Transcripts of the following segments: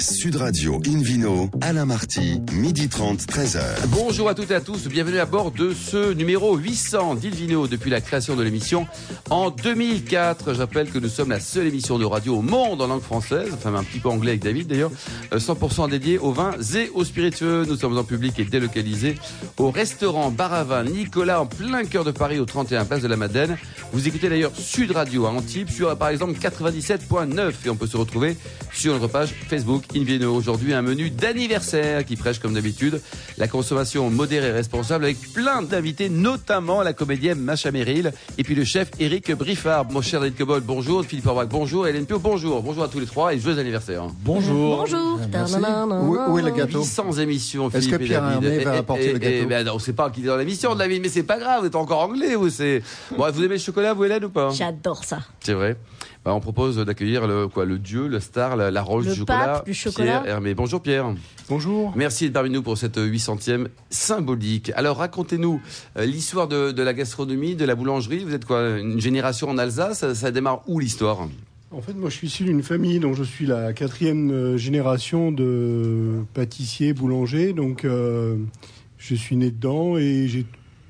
Sud Radio Invino, Alain Marty, midi 30, 13h. Bonjour à toutes et à tous, bienvenue à bord de ce numéro 800 d'Ilvino depuis la création de l'émission en 2004. Je rappelle que nous sommes la seule émission de radio au monde en langue française, enfin un petit peu anglais avec David d'ailleurs, 100% dédié aux vins et aux spiritueux. Nous sommes en public et délocalisés au restaurant Baravin Nicolas en plein cœur de Paris au 31 place de la Madeleine. Vous écoutez d'ailleurs Sud Radio à Antibes sur par exemple 97.9 et on peut se retrouver sur notre page Facebook Invino. Aujourd'hui, un menu d'anniversaire qui prêche comme d'habitude la consommation modérée et responsable avec plein d'invités, notamment la comédienne Macha Merrill et puis le chef Eric Briffard. Mon cher David Cobol, bonjour. Philippe Orbach, bonjour. Hélène Pio, bonjour. Bonjour à tous les trois et joyeux anniversaire. Bonjour. Bonjour. Où, où est le gâteau 800 émissions, Est-ce Philippe que et Pierre David. Hermé va Et- et- apporter le et- gâteau et- ben, On ne sait pas qui est dans l'émission, David, mais c'est pas grave. Vous êtes encore anglais, vous. C'est... Bon, vous aimez le chocolat, vous, Hélène, ou pas? J'adore ça. C'est vrai. Bah, on propose d'accueillir le, quoi, le dieu, le star, la, Le du chocolat. pape du chocolat. Pierre Hermé. Bonjour Pierre. Bonjour. Merci d'être parmi nous pour cette 800e symbolique. Alors racontez-nous euh, l'histoire de, de la gastronomie, de la boulangerie. Vous êtes quoi Une génération en Alsace? Ça, ça démarre où l'histoire? En fait, moi, je suis issu d'une famille dont je suis la quatrième euh, génération de pâtissiers, boulangers. Donc, euh, je suis né dedans et j'ai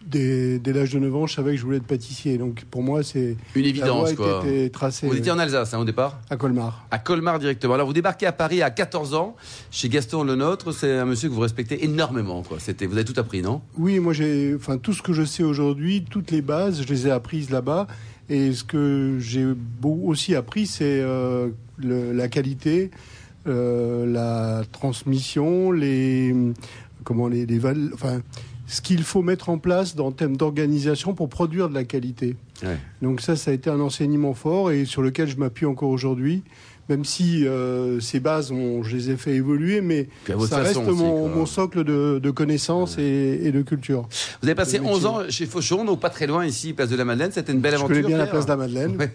dès, dès l'âge de 9 ans, je savais que je voulais être pâtissier. Donc, pour moi, c'est Une évidence quoi. était tracée Vous étiez en Alsace hein, au départ à Colmar. À Colmar directement. Alors vous débarquez à Paris à 14 ans chez Gaston Lenôtre. C'est un monsieur que vous respectez énormément. Quoi. C'était, vous avez tout appris, non? Oui, moi, j'ai, enfin, tout ce que je sais aujourd'hui, toutes les bases, je les ai apprises là-bas. Et ce que j'ai aussi appris, c'est euh, la qualité, euh, la transmission, les comment les, les val- enfin, ce qu'il faut mettre en place dans thème d'organisation pour produire de la qualité. Ouais. Donc ça, ça a été un enseignement fort et sur lequel je m'appuie encore aujourd'hui. Même si euh, ces bases, on- je les ai fait évoluer, mais ça reste mon, mon socle de, de connaissances et, et de culture. Vous avez passé Le 11 métier. ans chez Fauchon, donc pas très loin ici, place de la Madeleine. C'était une belle Je aventure. connais bien la place de la Madeleine. Ouais.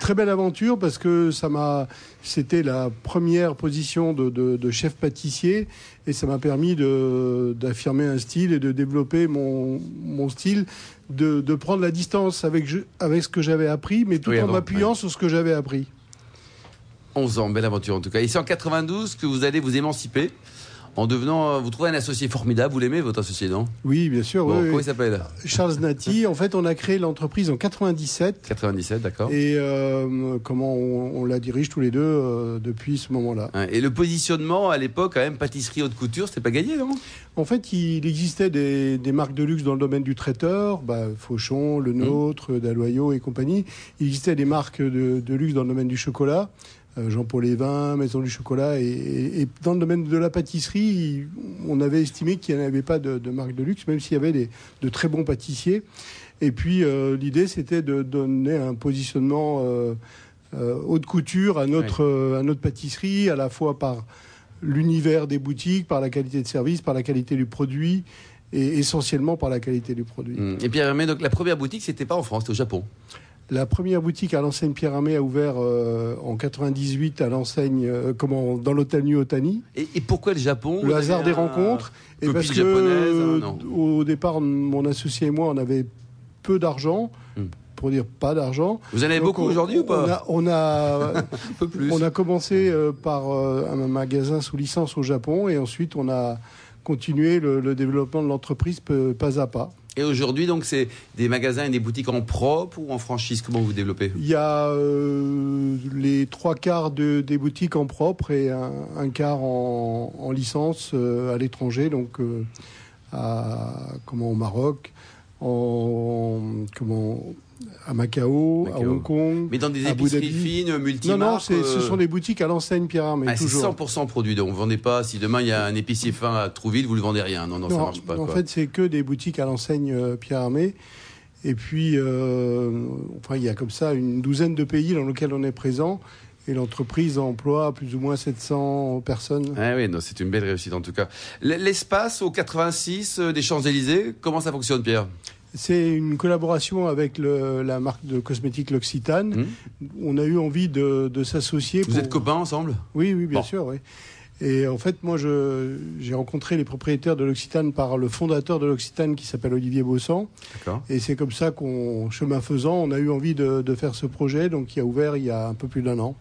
Très belle aventure parce que ça m'a, c'était la première position de, de- de chef pâtissier et ça m'a permis de, d'affirmer un style et de développer mon, mon style, de, de prendre la distance avec, je- avec ce que j'avais appris, mais tout Oui, en m'appuyant sur ce que j'avais appris. 11 ans, belle aventure en tout cas. Et c'est en 92 que vous allez vous émanciper en devenant. euh, Vous trouvez un associé formidable. Vous l'aimez, votre associé, non? Oui, bien sûr. Bon, oui, comment oui. il s'appelle? Charles Nati. En fait, on a créé l'entreprise en 97 97, d'accord. et euh, comment on, on la dirige tous les deux euh, depuis ce moment-là. Et le positionnement à l'époque, quand même, pâtisserie haute couture, c'était pas gagné, non? En fait, il existait des, des marques de luxe dans le domaine du traiteur, bah, Fauchon, Le Nôtre, Dalloyau et compagnie. Il existait des marques de, de luxe dans le domaine du chocolat, Jean-Paul Evin, Maison du Chocolat. Et, dans le domaine de la pâtisserie, on avait estimé qu'il n'y avait pas de, de marque de luxe, même s'il y avait des, de très bons pâtissiers. Et puis, euh, l'idée, c'était de donner un positionnement euh, euh, haute couture à notre, euh, à notre pâtisserie, à la fois par l'univers des boutiques, par la qualité de service, par la qualité du produit et essentiellement par la qualité du produit. Mm. Et Hermé, donc la première boutique, c'était pas en France, c'était au Japon? La première boutique à l'enseigne Pierre Hermé a ouvert euh, en 98 à l'enseigne euh, comment dans l'hôtel New Otani. Et, et pourquoi le Japon? Le hasard des rencontres et parce que japonaise, hein, euh, non. au départ mon associé et moi on avait peu d'argent. Hmm. Pour dire pas d'argent. Vous en avez Donc, beaucoup aujourd'hui ou pas? on a, on a Un peu plus. On a commencé euh, par un magasin sous licence au Japon et ensuite on a continué le, le développement de l'entreprise pas à pas. Et aujourd'hui, donc, c'est des magasins et des boutiques en propre ou en franchise? Comment vous développez? Il y a euh, les trois quarts de- des boutiques en propre et un, quart en, en licence euh, à l'étranger, donc euh, à, comment, au Maroc, en, comment, à Macao, à. Hong Kong. Mais dans des épiceries fines, Non, multimarques non, c'est- ce euh, sont des boutiques à l'enseigne Pierre Hermé, ah, c'est toujours. 100% produit. Donc, vous vendez pas. Si demain il y a un épicier fin à Trouville, vous le vendez rien. Non, non, ça marche pas. En quoi. fait, c'est que des boutiques à l'enseigne euh, Pierre Hermé. Et puis, euh, enfin, il y a comme ça une douzaine de pays dans lesquels on est présent. Et l'entreprise emploie plus ou moins 700 personnes. Ah oui, non, c'est une belle réussite en tout cas. L'espace au 86 euh, des Champs-Élysées, comment ça fonctionne, Pierre? C'est une collaboration avec le- la marque de cosmétiques L'Occitane. Hmm On a eu envie de, de s'associer. Vous pour- êtes copains ensemble? Oui, oui, bien Bon. sûr. Oui. Et en fait, moi, j'ai rencontré les propriétaires de l'Occitane par le fondateur de l'Occitane qui s'appelle Olivier Bossan. Et c'est comme ça qu'on, chemin faisant, on a eu envie de, de faire ce projet, donc qui a ouvert il y a un peu plus d'un an.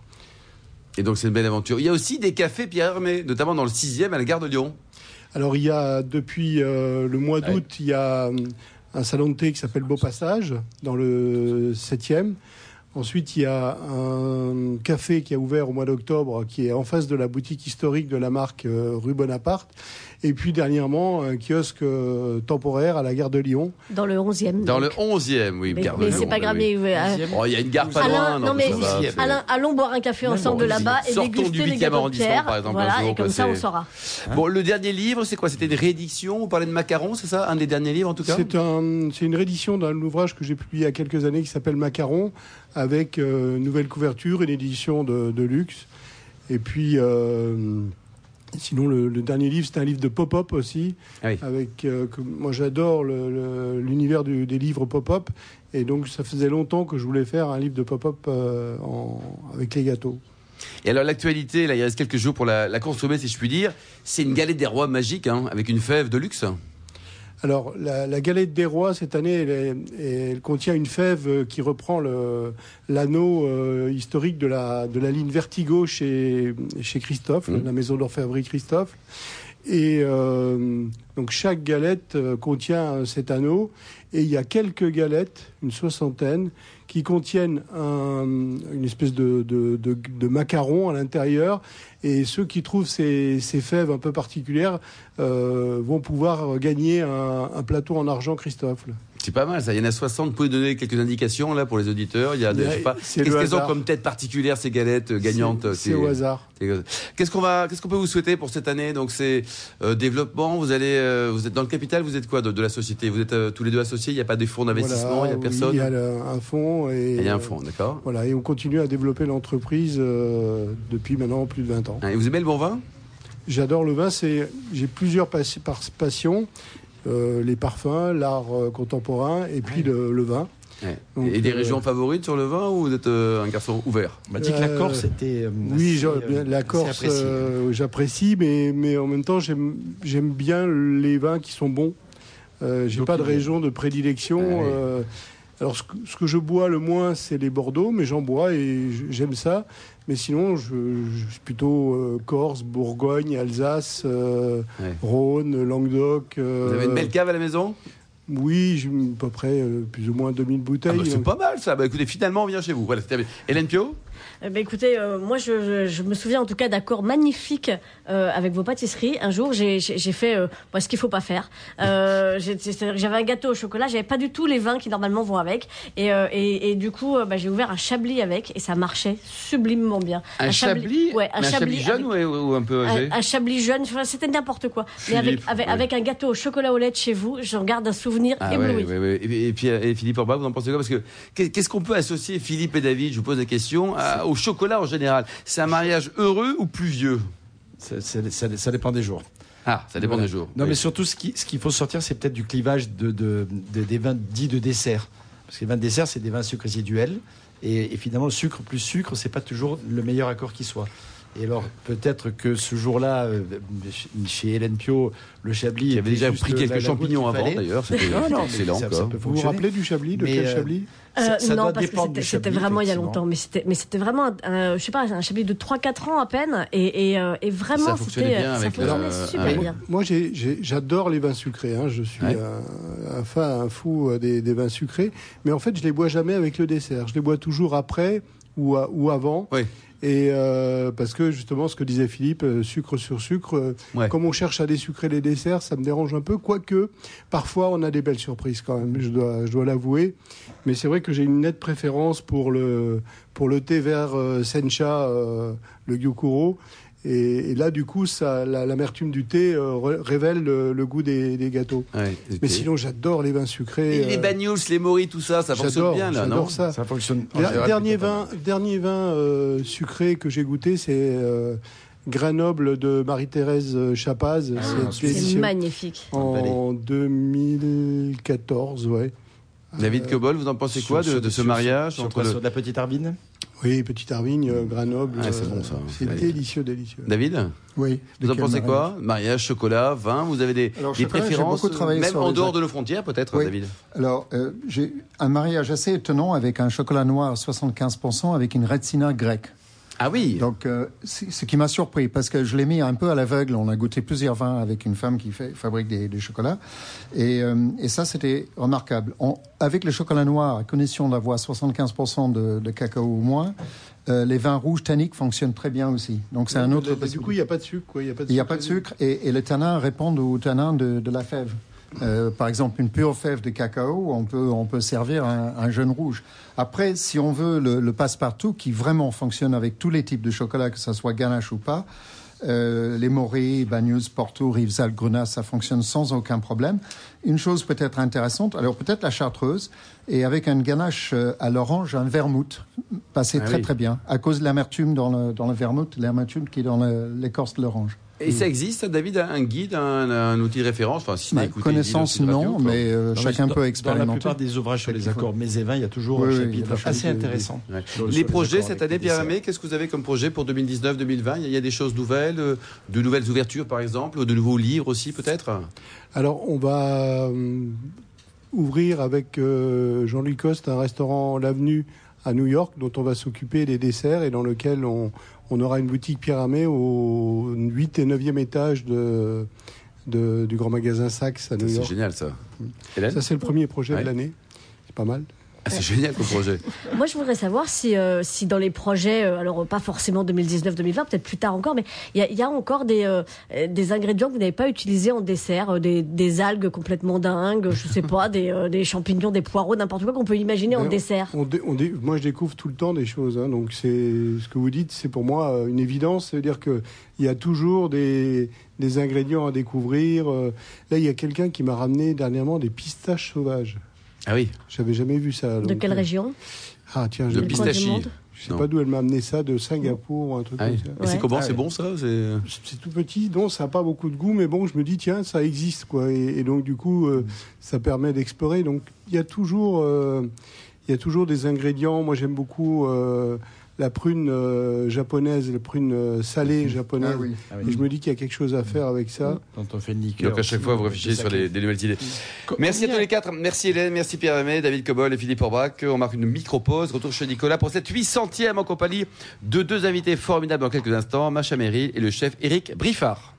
Et donc c'est une belle aventure. Il y a aussi des cafés Pierre Hermé, notamment dans le 6e à la gare de Lyon. Alors il y a depuis euh, le mois d'août, il y a hum, un salon de thé qui s'appelle Beau Passage dans le 7e. Ensuite, il y a un café qui a ouvert au mois d'octobre, qui est en face de la boutique historique de la marque euh, rue Bonaparte. Et puis dernièrement, un kiosque euh, temporaire à la gare de Lyon. Dans le 11e. Dans le donc. 11e, oui. Mais, gare mais c'est pas grave, mais, euh, Oh, il y a une gare pas Alain, loin. non, mais va, Alain, allons boire un café ensemble bon, là-bas et déguster du les 8e gâteaux de arrondissement, Pierre. par exemple, Voilà, un jour, et comme ça, on saura. Bon, le dernier livre, c'est quoi? C'était une réédition? Vous parlez de macarons, c'est ça? Un des derniers livres en tout cas? C'est un, c'est une réédition d'un ouvrage que j'ai publié il y a quelques années qui s'appelle Macaron, avec euh, une nouvelle couverture, une édition de, de luxe. Et puis, euh, sinon, le, le dernier livre, c'est un livre de pop-up aussi. Ah oui. Avec, euh, que- moi, j'adore l'univers des livres pop-up. Et donc, ça faisait longtemps que je voulais faire un livre de pop-up euh, avec les gâteaux. Et alors l'actualité, là il reste quelques jours pour la, la consommer si je puis dire, c'est une galette des rois magique hein, avec une fève de luxe. Alors, la, la galette des rois, cette année, elle, est- elle contient une fève euh, qui reprend l'anneau euh, historique de la, de la ligne Vertigo chez, chez Christophe, Mhm. la maison d'orfèvrerie Christophe. Et euh, donc, chaque galette euh, contient cet anneau. Et il y a quelques galettes, une soixantaine, qui contiennent un- une espèce de, macaron à l'intérieur. Et ceux qui trouvent ces, ces fèves un peu particulières euh, vont pouvoir gagner un, un plateau en argent Christophe. C'est pas mal ça, il y en a 60, vous pouvez donner quelques indications là pour les auditeurs. Il y a, des- Ouais, je sais pas, c'est qu'est-ce le qu'elles ont comme tête particulière ces galettes euh, gagnantes C'est c'est au hasard. Qu'est-ce qu'on va, qu'est-ce qu'on peut vous souhaiter pour cette année? Donc c'est euh, développement. Vous allez, euh, vous êtes dans le capital. Vous êtes quoi de, de la société? Vous êtes euh, tous les deux associés? Il n'y a pas de fonds d'investissement? Voilà, il n'y a oui, personne? Il y a le- un fonds. Et, il y a un fonds, d'accord. Voilà, et on continue à développer l'entreprise euh, depuis maintenant plus de 20 ans. Hein, Et vous aimez le bon vin? J'adore le vin, c'est j'ai plusieurs passions, euh, les parfums, l'art euh, contemporain et puis le, le vin. Ouais. Donc, Et des euh, régions favorites sur le vin ou vous êtes euh, un garçon ouvert? On m'a dit que la Euh, Corse était. euh, Oui, assez, je- euh, bien, la Corse, euh, j'apprécie, mais, mais en même temps, j'aime j'aime bien les vins qui sont bons. Euh, J'ai pas de région de prédilection. Ah oui. euh, alors, ce que, ce que je bois le moins, c'est les Bordeaux, mais j'en bois et j'aime ça. Mais sinon, je, je suis plutôt euh, Corse, Bourgogne, Alsace, euh, Ouais. Rhône, Languedoc. euh, Vous avez une belle cave à la maison? Oui, j'ai à peu près plus ou moins 2000 Ah bouteilles. bah, C'est donc- pas mal ça. Bah écoutez, finalement on vient chez vous. Voilà. Hélène Pio? Eh ben, écoutez, euh, moi je, je- je me souviens en tout cas d'accords magnifiques euh, avec vos pâtisseries. Un jour, j'ai fait euh, ce qu'il faut pas faire. Euh, j'avais un gâteau au chocolat, j'avais pas du tout les vins qui normalement vont avec, et, et, et du coup, bah, j'ai ouvert un chablis avec, et ça marchait sublimement bien. Un, chablis, ouais, un chablis, jeune avec- ou, ou un peu âgé un, un chablis jeune, enfin, c'était n'importe quoi. Mais avec, un gâteau au chocolat au lait de chez vous, j'en garde un souvenir Ah ébloui. ouais, ouais, ouais. Et, et puis et Philippe Orba, vous en pensez quoi? Parce que qu'est- qu'est-ce qu'on peut associer Philippe et David? Je vous pose la question à- au chocolat en général. C'est un mariage heureux ou pluvieux Ça, ça- ça- ça dépend des jours. Ah, ça dépend Voilà. des jours. Non, Oui. mais surtout, ce qui- ce qu'il faut sortir, c'est peut-être du clivage de, de- de- des vins dits de dessert. Parce que les vins de dessert, c'est des vins sucre résiduels. Et, et finalement, le sucre plus sucre, c'est pas toujours le meilleur accord qui soit. Et alors, peut-être que ce jour-là, euh, chez Hélène Pio, le Chablis. Qui avait déjà pris quelques champignons avant d'ailleurs. C'était Non, non, mais excellent. ça- ça Vous vous rappelez du Chablis De Mais, quel euh, Chablis Euh, Ça- ça non, doit parce que dépendre c'était- vraiment il y a longtemps, mais c'était, mais c'était vraiment, un- je sais pas, un chablis de 3-4 ans à peine, et, et, et vraiment, Ça fonctionnait bien ça avec le- fonctionnait euh, super bien. Moi, j'ai- j'ai- j'adore les vins sucrés. hein. Je suis Ouais. un, un fan, un fou des, des vins sucrés. Mais en fait, je les bois jamais avec le dessert. Je les bois toujours après ou, à- ou avant. Oui. Et euh, parce que justement, ce que disait Philippe, euh, sucre sur sucre, euh, Ouais. comme on cherche à désucrer les desserts, ça me dérange un peu. Quoique, parfois, on a des belles surprises quand même. Je dois, je dois l'avouer. Mais c'est vrai que j'ai une nette préférence pour le pour le thé vert Sencha, le Gyokuro. Et, et là, du coup, ça, la- l'amertume du thé euh, révèle le, le goût des, des gâteaux. Ouais, Mais sinon, j'adore les vins sucrés. Et les euh, bagnols, les moris, tout ça, ça fonctionne bien là, non j'adore ça. Ça fonctionne. général dernier vin, dernier vin euh, sucré que j'ai goûté, c'est euh, Grenoble de Marie-Thérèse Chapaz. Ah C'est magnifique. En 2014, ouais. David Cobol, vous en pensez quoi de, sur- de ce sur- mariage sur entre quoi, le- sur de la petite Arvine? Oui, Petite Arvigne, euh, Grenoble. Ah, c'est euh, bon, ça. C'est Allez. délicieux, délicieux. David Oui. Vous en pensez quoi Mariage, chocolat, vin Vous avez des, Alors, des chocolat, préférences beaucoup travaillé Même sur en dehors de nos frontières, peut-être, Oui. David Alors, euh, j'ai un mariage assez étonnant avec un chocolat noir à 75% avec une retsina grecque. Ah oui. Donc, euh, ce qui m'a surpris, parce que je l'ai mis un peu à l'aveugle. On a goûté plusieurs vins avec une femme qui fait, fabrique des, des chocolats. Et, euh, et ça, c'était remarquable. On- avec le chocolat noir, à condition d'avoir 75% de, de cacao ou moins, euh, les vins rouges tanniques fonctionnent très bien aussi. Donc, c'est un autre. Du coup, il n'y a pas de sucre. quoi. Il n'y a pas de Il n'y a pas de sucre et, et les tanins répondent aux tanins de, de la fève. Euh, par exemple, une pure fève de cacao, on peut, on peut servir un, un jeune rouge. Après, si on veut le, le passe-partout qui vraiment fonctionne avec tous les types de chocolat, que ce soit ganache ou pas, euh, les Morées, Bagneux, Porto, Rivesaltes, Grenache, ça fonctionne sans aucun problème. Une chose peut-être intéressante, alors peut-être la chartreuse, et avec un ganache euh, à l'orange, un vermouth, passait Ah très oui. très bien, à cause de l'amertume dans le, dans le vermouth, l'amertume qui est dans l'écorce de l'orange. Et ça existe, David, un guide, un, un outil de référence? Enfin, si écouté connaissance, Guide aussi de non, radio, quoi. mais euh, Non, mais chacun peut Dans la expérimenter. plupart des ouvrages sur les accords mets et vins, il y a toujours Oui, un oui, chapitre des assez intéressant. Ouais. Les projets cette année, les Pierre desserts. Hermé, qu'est-ce que vous avez comme projet pour 2019-2020 Il y a des choses nouvelles, euh, de nouvelles ouvertures par exemple, de nouveaux livres aussi peut-être? Alors, on va euh, ouvrir avec euh, Jean-Louis Coste un restaurant L'Avenue à New York, dont on va s'occuper des desserts et dans lequel on, on aura une boutique Hermé au 8 et 9e étage de, de- du grand magasin Saks à New C'est York. génial ça. Hélène Ça, c'est le premier projet Ouais. de l'année. C'est pas mal. Ah, C'est génial comme projet. Moi, je voudrais savoir si, euh, si dans les projets, euh, alors pas forcément 2019-2020, peut-être plus tard encore, mais il y a, il y a encore des, euh, des ingrédients que vous n'avez pas utilisés en dessert, des, des algues complètement dingues, je sais pas, des, des champignons, des poireaux, n'importe quoi qu'on peut imaginer en on- dessert. On dé- on dé- moi, je découvre tout le temps des choses. hein, donc, c'est ce que vous dites, c'est pour moi une évidence. C'est-à-dire que il y a toujours des, des ingrédients à découvrir. Là, il y a quelqu'un qui m'a ramené dernièrement des pistaches sauvages. Ah oui, J'avais jamais vu ça. De donc, quelle euh, région? Ah tiens, je de monde? Sais Non. pas d'où elle m'a amené ça, de Singapour ou un truc Ah oui. comme ça. Et c'est comment Ah C'est bon ça? C'est- C'est tout petit, donc ça n'a pas beaucoup de goût, mais bon, je me dis, tiens, ça existe, quoi. Et, et donc, du coup, euh, ça permet d'explorer. Donc, il y a toujours, euh, il y a toujours des ingrédients. Moi, j'aime beaucoup euh, la prune euh, japonaise, la prune euh, salée japonaise. Ah oui. Ah Et je me dis qu'il y a quelque chose à faire avec ça. Dont on fait une liqueur. Donc à chaque fois, vous réfléchissez sur les, des nouvelles idées. Merci à tous les quatre. Merci Hélène, merci Pierre Hermé, David Cobol et Philippe Orbach. On marque une micro-pause. Retour chez Nicolas pour cette 800e en compagnie de deux invités formidables dans quelques instants, Macha Meryl et le chef Eric Briffard.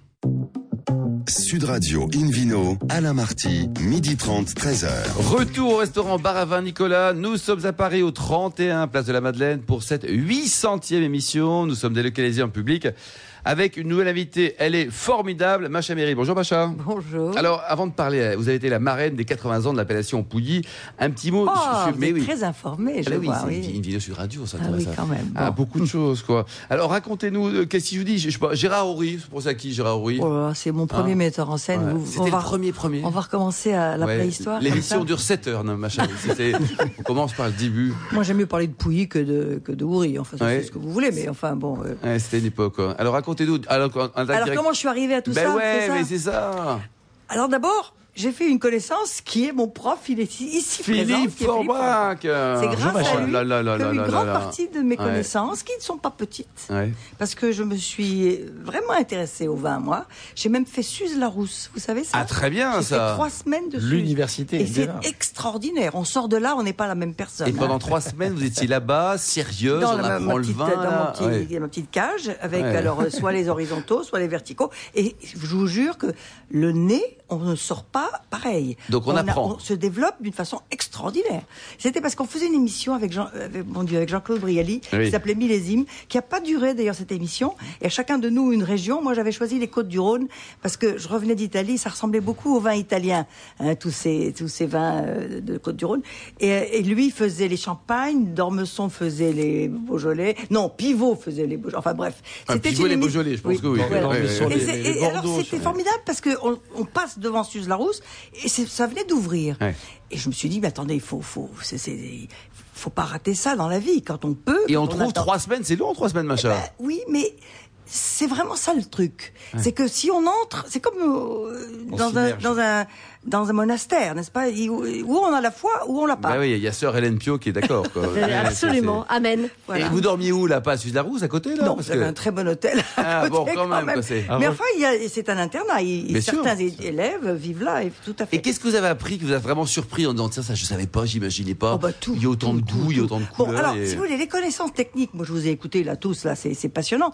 Sud Radio Invino, Alain Marty, midi 30, 13h. Retour au restaurant Bar à Vin Nicolas. Nous sommes à Paris au 31 Place de la Madeleine pour cette 800e émission. Nous sommes délocalisés en public avec une nouvelle invitée. Elle est formidable, Macha Meryl. Bonjour Macha. Bonjour. Alors, avant de parler, vous avez été la marraine des 80 ans de l'appellation Pouilly. Un petit mot. oh, sur- vous mais êtes oui. très informé, je Ah, oui, vois. oui. une, une vidéo sur radio, ça Ah oui, quand même. Ah, beaucoup de choses, quoi. Alors, racontez-nous, euh, qu'est-ce que je vous dis je, pas, Gérard Horry, c'est pour ça qui, Gérard Horry Oh c'est mon premier Ah. metteur en scène. Ouais. Vous- C'était on, le va, premier, premier. on va recommencer à la Ouais, préhistoire. L'émission dure 7 heures, non. C'était- on commence par le début. Moi, j'aime mieux parler de Pouilly que de, que de Houry. Enfin, Ouais. c'est ce que vous voulez, mais enfin, bon. euh. C'était une époque, quoi. Alors, racontez-nous. Alors, attaque Alors, directe- comment je suis arrivée à tout ben ça ouais, mais c'est ça. Alors, d'abord, j'ai fait une connaissance qui est mon prof. Il est ici, ici présent. Philippe Philippe Forbach. C'est grâce à lui là, là, là, que une grande partie de mes Ouais. connaissances, qui ne sont pas petites, Ouais. parce que je me suis vraiment intéressée au vin, moi. J'ai même fait Suze-la-Rousse, vous savez ça Ah, très bien, J'ai fait ça. trois semaines de Suze. L'université. Et c'est extraordinaire. On sort de là, on n'est pas la même personne. Et pendant hein. trois semaines, vous étiez là-bas, sérieuse, dans on la- ma, apprend ma le petite, vin. dans mon petit- Ouais. ma petite cage, avec alors euh, soit les horizontaux, soit les verticaux. Et je vous jure que le nez, on ne sort pas pareil. Donc on apprend. on se développe d'une façon extraordinaire. C'était parce qu'on faisait une émission avec Jean, avec, mon Dieu, avec Jean-Claude Brialy, Oui. qui s'appelait Millésime, qui a pas duré d'ailleurs cette émission. Et à chacun de nous une région. Moi, j'avais choisi les Côtes du Rhône parce que je revenais d'Italie, ça ressemblait beaucoup au vin italien, hein, tous ces tous ces vins euh, de Côte du Rhône. Et, et lui faisait les champagnes, Dormesson faisait les Beaujolais, non, Pivot faisait les Beaujolais. Enfin bref, Ah, Pivot, les Beaujolais, je pense que oui. voilà. Ouais, ouais, Dormesson, ouais. Et, les- les alors c'était formidable parce que on, on passe devant Suze Larousse et ça venait d'ouvrir. Ouais. Et je me suis dit, mais attendez, il faut, faut, c'est, faut pas rater ça dans la vie quand on peut. Et on trouve attend. trois semaines, c'est long, trois semaines, machin. Ben, oui, mais c'est vraiment ça le truc. C'est que si on entre, c'est comme euh, On dans, un, s'immerge. dans un dans un monastère, n'est-ce pas? Où on a la foi, où on l'a pas. Bah oui, il y a sœur Hélène Pio qui est d'accord. Absolument. Amen. Et vous dormiez où là? Pas à Suze-la-Rousse à côté là? Non, j'avais que- un très bon hôtel. à Ah, bon, côté, quand même, quoi, c'est- Mais enfin, c'est un internat. Il- Bien sûr. certains élèves vivent là, et tout à fait. Et qu'est-ce que vous avez appris que vous a vraiment surpris en disant tiens ça je savais pas, j'imaginais pas? Oh, bah, tout, il y a autant tout, de goûts, il y a autant de Bon, couleurs. alors, et- si vous voulez, les connaissances techniques, moi je vous ai écouté là tous, là, c'est c'est passionnant.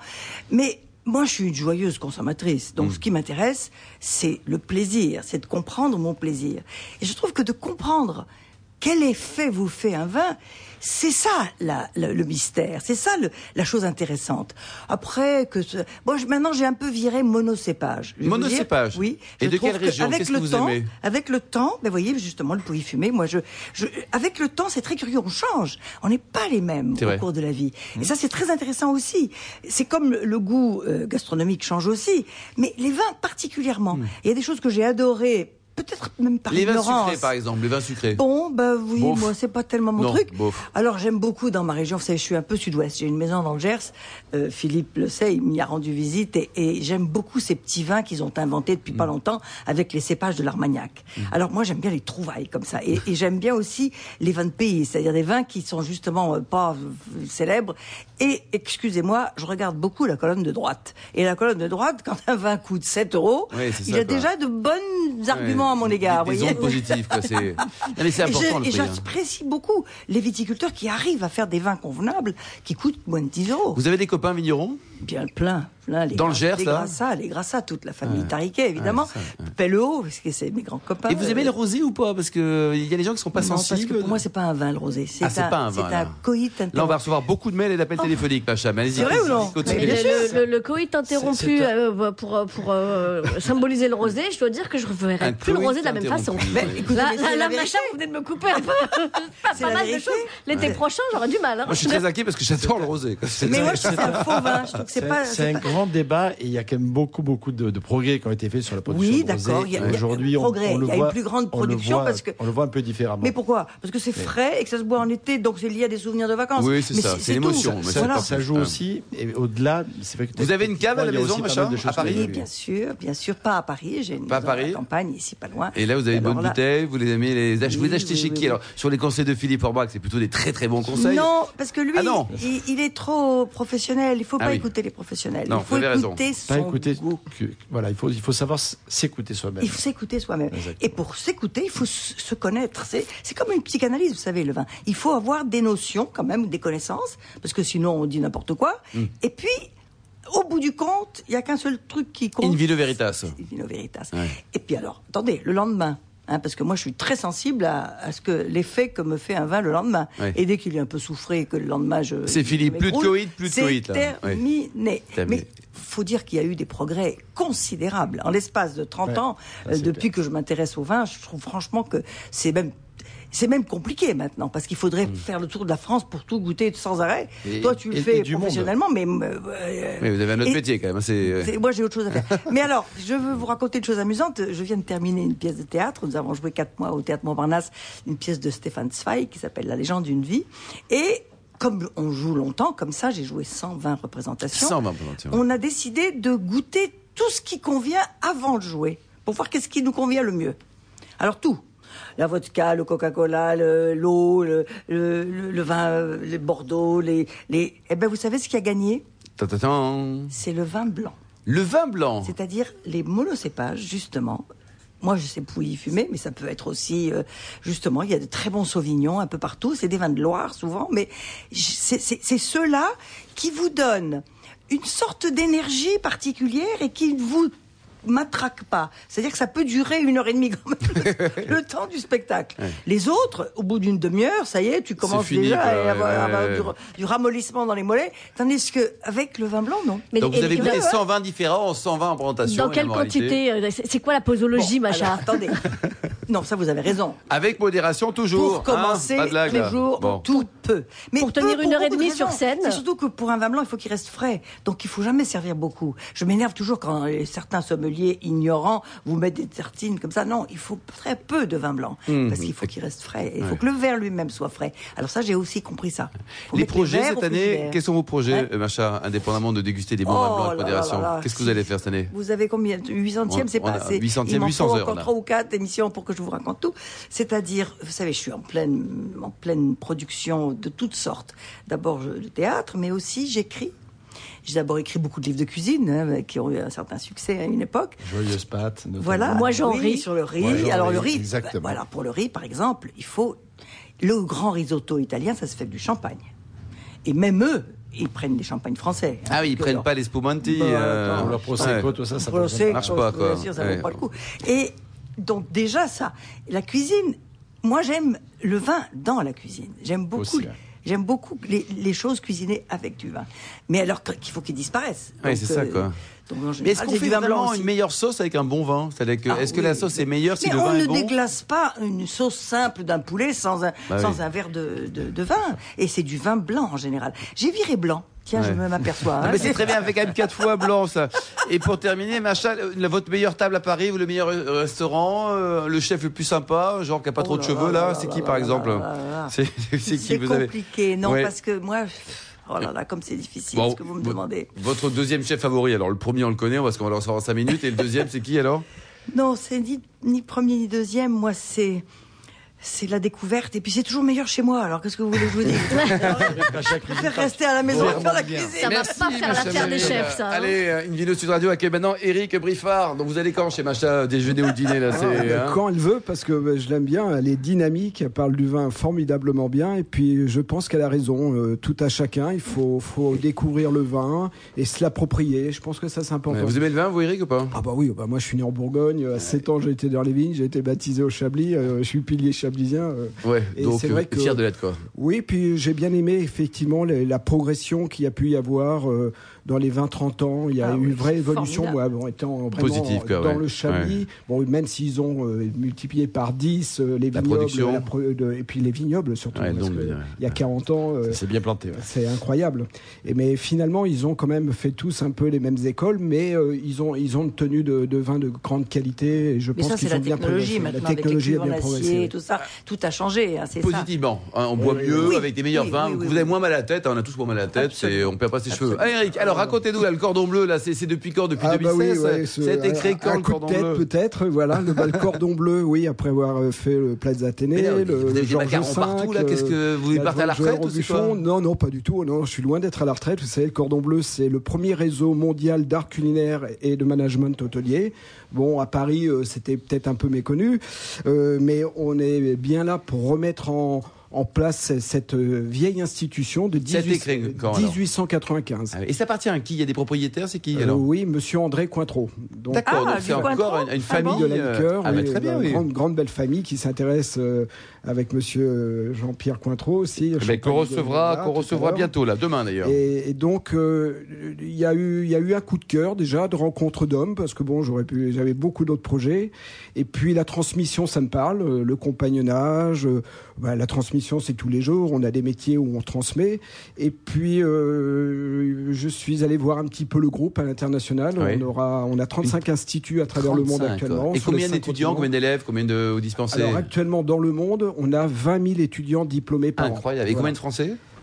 Mais moi, je suis une joyeuse consommatrice. Mm. Donc, ce qui m'intéresse, c'est le plaisir, c'est de comprendre mon plaisir. Et je trouve que de comprendre quel effet vous fait un vin, c'est ça la- la- le mystère, c'est ça le- la chose intéressante. Après que ce... bon, je- maintenant j'ai un peu viré monocépage. Monocépage Oui. Et de quelle région? avec Qu'est-ce que le vous temps, aimez? avec le temps, ben voyez justement le pouilly fumé. Moi, je, je, avec le temps, c'est très curieux. On change. On n'est pas les mêmes au vrai. cours de la vie. Et ça, c'est très intéressant aussi. C'est comme le, le goût euh, gastronomique change aussi, mais les vins particulièrement. Il y a des choses que j'ai adorées, peut-être même par. Les vins ignorance. sucrés par exemple, les vins sucrés. Bon, bah oui, Bof. moi c'est pas tellement mon Non, truc. Alors j'aime beaucoup dans ma région, vous savez, je suis un peu sud-ouest, j'ai une maison dans le Gers, euh, Philippe le sait, il m'y a rendu visite et, et j'aime beaucoup ces petits vins qu'ils ont inventés depuis Mm. pas longtemps avec les cépages de l'Armagnac. Alors moi j'aime bien les trouvailles comme ça et, et j'aime bien aussi les vins de pays, c'est-à-dire des vins qui sont justement euh, pas euh, célèbres. Et excusez-moi, je regarde beaucoup la colonne de droite. Et la colonne de droite, quand un vin coûte 7 euros, il ça, a quoi. déjà de bons arguments Ouais, à mon des- égard. Des, voyez. ondes positives quoi. C'est. C'est important Et hein. j'apprécie beaucoup les viticulteurs qui arrivent à faire des vins convenables qui coûtent moins de 10 euros. Vous avez des copains vignerons? Bien plein, plein. Les Dans le Gers, les là Grassat, les toute la famille Ouais. Tariquet, évidemment. Ouais, ça, ouais. Pelleau, parce que c'est mes grands copains. Et vous aimez Euh, le rosé ou pas? Parce que il y a des gens qui sont pas non, parce sensibles. que pour moi, c'est pas un vin, le rosé. C'est Ah, c'est un, pas un vin, C'est un là. coït Là, on va interrompu. recevoir beaucoup de mails et d'appels téléphoniques, Pacham. Allez-y. C'est vrai ou non? Mais Le, le- le coït interrompu euh, pour, pour euh, symboliser le rosé, je dois dire que je ne Un reverrai plus le rosé de la même façon. interrompu. Mais mais là, la machin, vous venez de me couper un peu. pas mal de choses. L'été prochain, j'aurai du mal. hein. Moi, je suis très inquiet parce que j'adore le rosé. Mais moi, je trouve que c'est un faux vin. C'est pas. un pas- grand débat et il y a quand même beaucoup, beaucoup de, de progrès qui ont été faits sur la production Oui, d'accord, Aujourd'hui, on, progrès. on le Il y a une voit, plus grande production voit- parce que- on le voit un peu différemment. Mais pourquoi? Parce que c'est frais et que ça se boit en été, donc c'est lié à des souvenirs de vacances. Oui, c'est ça, c'est l'émotion, ça, Voilà. joue aussi, et au-delà, c'est vrai que Vous avez une cave à la maison, machin, à Paris Oui, bien sûr, bien sûr, pas à Paris. J'ai une Pas Paris la campagne, ici, pas loin. Et là, vous avez de bonnes bouteilles, vous les aimez les Vous achetez chez qui. Alors, sur les conseils de Philippe Orbach, c'est plutôt des très très bons conseils. Non, parce que lui, Ah il, est trop professionnel. Il faut Ah pas oui. Écouter les professionnels. Non, il faut vous avez raison. écouter Pas son écouter, goût. que- voilà, il faut, il faut savoir s'écouter soi-même. Il faut s'écouter soi-même. Et pour s'écouter, il faut se connaître. C'est c'est comme une psychanalyse, vous savez, le vin. Il faut avoir des notions, quand même, des connaissances, parce que sinon on dit n'importe quoi. Hmm. Et puis, au bout du compte, il y a qu'un seul truc qui compte. In vino veritas. In vino veritas. Ouais. Et puis alors, attendez, le lendemain. Hein, parce que moi, je suis très sensible à, à ce que l'effet que me fait un vin le lendemain. Et dès qu'il est un peu souffré et que le lendemain, je. C'est fini, plus de coït, plus de coït. C'est terminé. Mais faut dire qu'il y a eu des progrès considérables. En l'espace de 30 Ouais, ans, euh, depuis clair. que je m'intéresse au vin, je trouve franchement que c'est même. C'est même compliqué maintenant parce qu'il faudrait faire le tour de la France pour tout goûter sans arrêt. Mm. Et- Toi, tu le et- fais et professionnellement, mais euh, Mais vous avez un autre métier quand même. hein, c'est- Moi, j'ai autre chose à faire. Mais alors, je veux vous raconter une chose amusante. Je viens de terminer une pièce de théâtre. Nous avons joué quatre mois au Théâtre Montparnasse, une pièce de Stéphane Zweig qui s'appelle La légende d'une vie. Et comme on joue longtemps, comme ça, j'ai joué 120 représentations. 120 représentations. On a décidé de goûter tout ce qui convient avant de jouer, pour voir qu'est-ce qui nous convient le mieux. Alors tout. La vodka, le Coca-Cola, le- l'eau, le, le- le- le vin, euh, le Bordeaux, les, les... Eh ben, vous savez ce qui a gagné? C'est le vin blanc. Le vin blanc. C'est-à-dire les monocépages, justement. Moi, je sais pouilly fumer, mais ça peut être aussi, euh, justement, il y a de très bons sauvignons un peu partout. C'est des vins de Loire, souvent, mais c'est ceux-là qui vous donnent une sorte d'énergie particulière et qui vous matraque pas. C'est-à-dire que ça peut durer une heure et demie quand même, le temps du spectacle. Les autres, au bout d'une demi-heure, ça y est, tu commences fini, déjà quoi, à ouais, avoir, ouais, avoir ouais. du, du ramollissement dans les mollets, tandis que avec le vin blanc, non. Mais- Donc vous avez et- goûté ouais. 120 différents, 120 représentations. Dans et quelle quantité euh, C'est c'est quoi la posologie, Bon, machin alors, attendez. non, ça vous avez raison. Avec modération toujours. Pour hein, commencer, pas de toujours, Bon. tout peu. Mais Pour peu tenir une heure et de demie sur scène. C'est surtout que pour un vin blanc, il faut qu'il reste frais. Donc il faut jamais servir beaucoup. Je m'énerve toujours quand certains sommeliers ignorants vous mettent des tartines comme ça. Non, il faut très peu de vin blanc Mmh. parce qu'il faut qu'il reste frais. Il faut que le verre lui-même soit frais. Alors ça, j'ai aussi compris ça. Faut Les projets cette année, quels sont vos projets, Ouais. euh, Macha, indépendamment de déguster des bons vins Oh blancs avec modération. Qu'est-ce que vous allez faire cette année Vous avez combien? 800e, c'est On- on pas a assez. 800e, Il m'en 800 faut heures, encore ou quatre émissions pour que je vous raconte tout. C'est-à-dire, vous savez, je suis en pleine, en pleine production de toutes sortes. D'abord le théâtre, mais aussi j'écris. J'ai d'abord écrit beaucoup de livres de cuisine hein, qui ont eu un certain succès à une époque. Joyeuse pâte. Voilà. Moi, j'en Oui, ris. sur le riz. Moi, Alors le riz, exactement. bah, voilà, pour le riz, par exemple, il faut le grand risotto italien, ça se fait avec du champagne. Et même eux, ils prennent des champagnes français. hein, Ah oui, ils que prennent leur- pas les spumanti. Bah, euh. Leur prosecco, ouais. tout ça, ça sec, marche pas, quoi. vous dire, ça Ouais. vaut pas le coup. Et donc déjà ça, la cuisine. Moi j'aime le vin dans la cuisine. J'aime beaucoup. Aussi, ouais. J'aime beaucoup les, les choses cuisinées avec du vin. Mais alors qu'il faut qu'ils disparaissent. Donc, c'est ça, euh, quoi. Donc, en Mais est-ce qu'on fait du vin blanc vraiment aussi. une meilleure sauce avec un bon vin? C'est-à-dire que, Ah est-ce que la sauce est meilleure si Mais le on vin ne est bon? déglace pas une sauce simple d'un poulet sans un, Bah sans oui. un verre de, de, de vin. Et c'est du vin blanc en général. J'ai viré blanc. Tiens, je me m'aperçois. Hein. mais c'est très bien, avec quand même quatre fois blanc, ça. Et pour terminer, Macha, votre meilleure table à Paris ou le meilleur euh, restaurant, euh, le chef le plus sympa, genre qui a pas trop Oh de là cheveux, là c'est qui là par là exemple? C'est qui C'est vous avez? compliqué, non, Ouais. parce que moi, oh là là, comme c'est difficile Bon, ce que vous me demandez. Votre deuxième chef favori, alors le premier on le connaît, parce qu'on va le recevoir en 5 minutes, et le deuxième c'est qui alors? Non, c'est ni, ni premier ni deuxième. Moi, c'est c'est la découverte. Et puis c'est toujours meilleur chez moi. Alors qu'est-ce que vous voulez que je vous dise? Je préfère rester à la maison et faire la cuisine. Ça va pas faire l'affaire des chefs, ça. hein. Allez, euh, une vidéo Sud Radio accueille maintenant Eric Briffard. Donc vous allez quand chez Macha déjeuner ou dîner là Ah, c'est, bah, hein Quand elle veut, parce que je l'aime bien, elle est dynamique, elle parle du vin formidablement bien, et puis je pense qu'elle a raison. euh, tout à chacun, il faut, faut découvrir le vin et se l'approprier. Je pense que ça c'est important. Vous aimez le vin, vous Eric ou pas? Ah bah oui, bah moi je suis né en Bourgogne, à 7 ans j'ai été dans les vignes, j'ai été baptisé au Chablis, euh, je suis pilier chablisien. euh. Ouais, Et donc c'est euh, vrai que- fier de l'être quoi. Oui, puis j'ai bien aimé effectivement les- la progression qu'il y a pu y avoir euh, dans les 20-30 ans. Il y a Ah eu oui, une vraie évolution, moi, bon, étant vraiment Positive, quoi, dans ouais. le Chablis. Bon, même s'ils ont euh, multiplié par 10 euh, les La vignobles, production. la pro- de- et puis les vignobles surtout. Ouais, parce donc, que ouais. il y a 40 ans, euh, C'est bien planté. ouais. c'est incroyable. Et mais finalement, ils ont quand même fait tous un peu les mêmes écoles, mais euh, ils ont ils ont une tenue de, de vin de grande qualité. Et je Mais pense ça, qu'ils c'est la ont bien technologie progressé. maintenant, La technologie les bien cuivres en progressé. acier, tout ça. Tout a changé, hein, c'est ça. Positivement, hein, on boit Oui, mieux oui. avec des meilleurs Oui, vins. oui, oui, vous avez moins mal à la tête, hein, on a tous moins mal à la tête, Absolument. et on perd pas ses cheveux. Eric, alors racontez-nous là, le cordon bleu, là, c'est c'est depuis quand Depuis Ah bah oui, 2016 ouais, ce- Ça a été créé un- quand un le coup de cordon tête bleu peut-être, voilà, le, bah, le cordon bleu, oui, après avoir euh, fait le Plaza Athénée, le, vous avez des macarons partout, là, qu'est-ce que- euh, vous partez à la retraite c'est Non, non, pas du tout, non, je suis loin d'être à la retraite, vous savez, le cordon bleu, c'est le premier réseau mondial d'art culinaire et de management hôtelier. Bon, à Paris, euh, c'était peut-être un peu méconnu, euh, mais on est bien là pour remettre en en place cette euh, vieille institution de Ça a été 18 créé quand, alors 1895. Ah oui. Et ça appartient à qui? Il y a des propriétaires, c'est qui Euh, alors? oui, monsieur André Cointreau. D'accord, Ah, c'est encore une, Ah famille bon? de la euh, liqueur, Ah, bah, oui, très bien, une oui. grande, grande belle famille qui s'intéresse euh, avec monsieur euh, Jean-Pierre Cointreau aussi. Mais champagne qu'on de recevra, qu'on recevra bientôt, là, demain d'ailleurs. Et, et donc, euh, il y, a eu, il y a eu un coup de cœur déjà de rencontre d'hommes, parce que bon, j'aurais pu, j'avais beaucoup d'autres projets. Et puis la transmission, ça me parle, euh, le compagnonnage. Bah, la transmission, c'est tous les jours. On a des métiers où on transmet. Et puis, euh, je suis allé voir un petit peu le groupe à l'international. Oui. On aura, on a 35 instituts à travers le monde 35, actuellement. Et combien d'étudiants, combien d'élèves, combien de dispensaires Alors actuellement dans le monde, on a 20 000 étudiants diplômés par an. Incroyable. Et Voilà. combien de Français?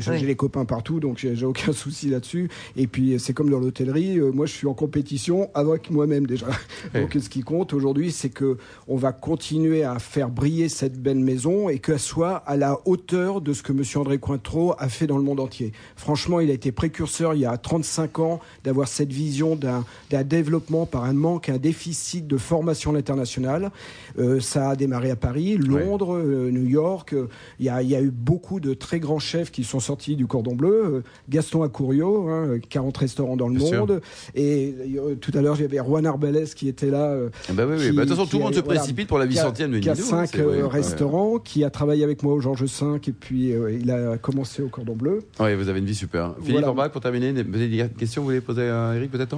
j'ai les copains partout, donc j'ai aucun souci là-dessus. Et puis c'est comme dans l'hôtellerie, euh, moi je suis en compétition avec moi-même déjà. Donc ce qui compte aujourd'hui, c'est que on va continuer à faire briller cette belle maison et qu'elle soit à la hauteur de ce que Monsieur André Cointreau a fait dans le monde entier. Franchement, il a été précurseur il y a 35 ans d'avoir cette vision d'un développement par un manque, un déficit de formation à l'international. Euh, ça a démarré à Paris, Londres, euh, New York. Euh, Il y, a, il y a eu beaucoup de très grands chefs qui sont sortis du cordon bleu. Euh, Gaston Acourio, hein, 40 restaurants dans le Bien sûr. monde. Et euh, tout à l'heure, j'avais Juan Arbelès qui était là. euh, Ah bah oui, oui. qui- Bah, de toute façon, qui tout le monde a- se voilà, précipite pour la vie centième de Qui a Nino, hein, euh, ouais. restaurants, qui a travaillé avec moi au Georges V et puis euh, il a commencé au cordon bleu. Oui, vous avez une vie super. Philippe Voilà. Orbach, pour terminer, vous avez des questions que vous voulez poser à Eric peut-être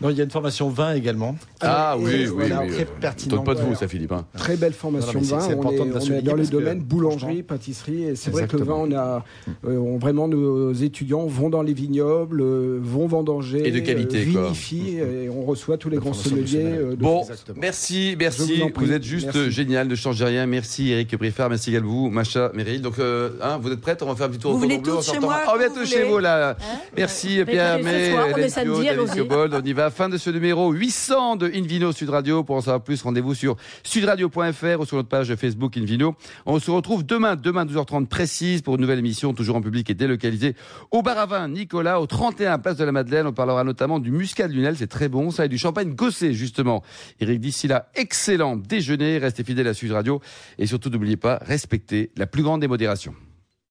non il y a une formation vin également. Ah oui, oui, voilà, oui. très euh, pertinent. Pas de vous, ça, Philippe. hein. Très belle formation Non, non, mais de vin. on important est, on dans les domaines boulangerie, pâtisserie. Et c'est vrai que le vin, on a euh, on- vraiment nos étudiants vont dans les vignobles, euh, vont vendanger, Et de qualité, euh, quoi. et on reçoit tous les La grands sommeliers. euh, de Bon, Exactement. merci, merci. vous Vous, êtes juste Merci. génial, ne changez rien. Merci Eric Briffard, merci également vous, Macha, Meryl. Donc, euh, hein, vous êtes prêtes? On va faire un petit tour Vous au venez bleu en toutes chez sortant. moi, Oh, quand bientôt vous chez vous, là. Hein Merci Bah, Pierre soir, on est samedi. On y va. Fin de ce numéro 800 de Invino Sud Radio. Pour en savoir plus, rendez-vous sur sudradio.fr ou sur notre page Facebook Invino. On se retrouve demain, demain 12h30 précise pour une nouvelle émission, toujours en public et délocalisée au bar à vin Nicolas, au 31 place de la Madeleine. On parlera notamment du muscat de Lunel, c'est très bon, ça et du champagne gossé, justement. Eric, d'ici là, excellent déjeuner. Restez fidèles à Sud Radio et surtout n'oubliez pas, respectez la plus grande des modérations.